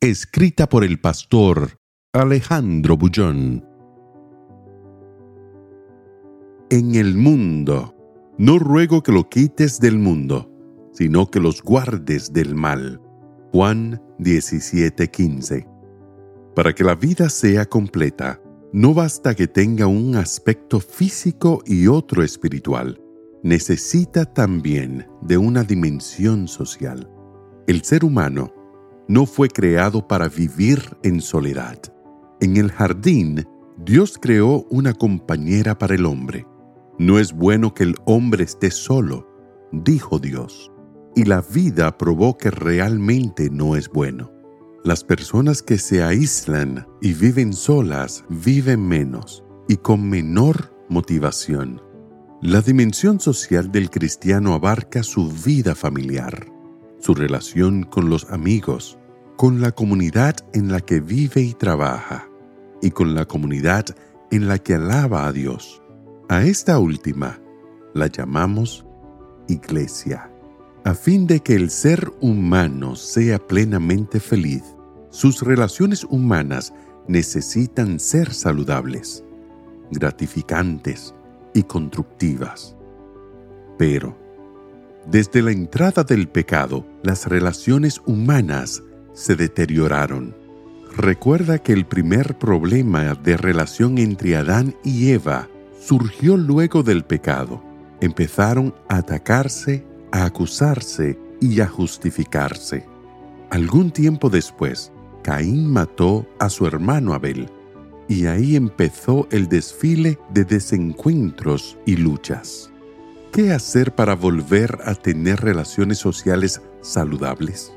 Escrita por el pastor Alejandro Bullón. En el mundo. No ruego que lo quites del mundo, sino que los guardes del mal. Juan 17:15. Para que la vida sea completa, no basta que tenga un aspecto físico y otro espiritual. Necesita también de una dimensión social. El ser humano no fue creado para vivir en soledad. En el jardín, Dios creó una compañera para el hombre. No es bueno que el hombre esté solo, dijo Dios. Y la vida probó que realmente no es bueno. Las personas que se aíslan y viven solas viven menos y con menor motivación. La dimensión social del cristiano abarca su vida familiar, su relación con los amigos, con la comunidad en la que vive y trabaja, y con la comunidad en la que alaba a Dios. A esta última la llamamos iglesia. A fin de que el ser humano sea plenamente feliz, sus relaciones humanas necesitan ser saludables, gratificantes y constructivas. Pero, desde la entrada del pecado, las relaciones humanas se deterioraron. Recuerda que el primer problema de relación entre Adán y Eva surgió luego del pecado. Empezaron a atacarse, a acusarse y a justificarse. Algún tiempo después, Caín mató a su hermano Abel, y ahí empezó el desfile de desencuentros y luchas. ¿Qué hacer para volver a tener relaciones sociales saludables?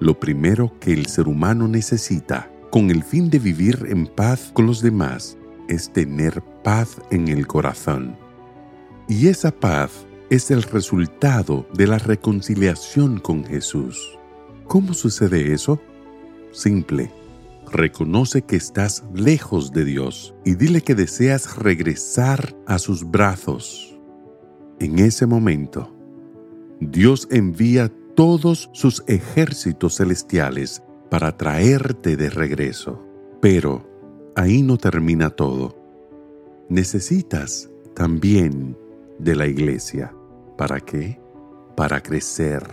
Lo primero que el ser humano necesita, con el fin de vivir en paz con los demás, es tener paz en el corazón. Y esa paz es el resultado de la reconciliación con Jesús. ¿Cómo sucede eso? Simple. Reconoce que estás lejos de Dios y dile que deseas regresar a sus brazos. En ese momento, Dios envía todos sus ejércitos celestiales para traerte de regreso. Pero ahí no termina todo. Necesitas también de la iglesia. ¿Para qué? Para crecer.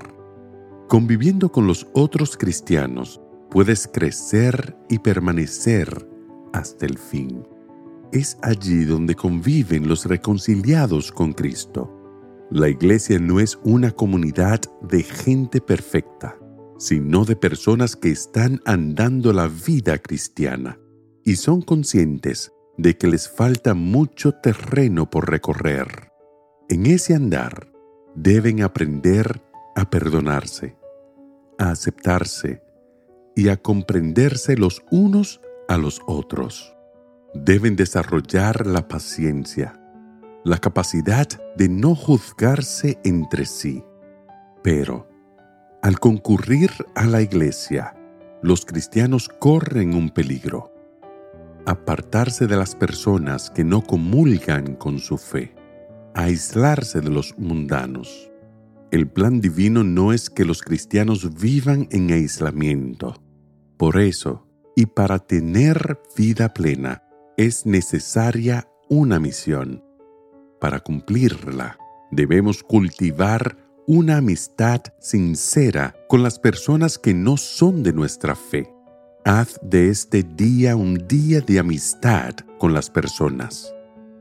Conviviendo con los otros cristianos, puedes crecer y permanecer hasta el fin. Es allí donde conviven los reconciliados con Cristo. La iglesia no es una comunidad de gente perfecta, sino de personas que están andando la vida cristiana y son conscientes de que les falta mucho terreno por recorrer. En ese andar deben aprender a perdonarse, a aceptarse y a comprenderse los unos a los otros. Deben desarrollar la paciencia, la capacidad de no juzgarse entre sí. Pero, al concurrir a la iglesia, los cristianos corren un peligro apartarse de las personas que no comulgan con su fe, aislarse de los mundanos. El plan divino no es que los cristianos vivan en aislamiento. Por eso, y para tener vida plena, es necesaria una misión. Para cumplirla, debemos cultivar una amistad sincera con las personas que no son de nuestra fe Haz de este día un día de amistad con las personas.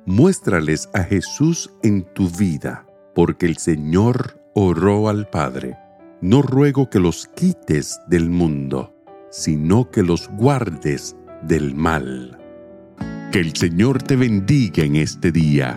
Muéstrales a Jesús en tu vida, porque el Señor oró al Padre. No ruego que los quites del mundo, sino que los guardes del mal. Que el Señor te bendiga en este día.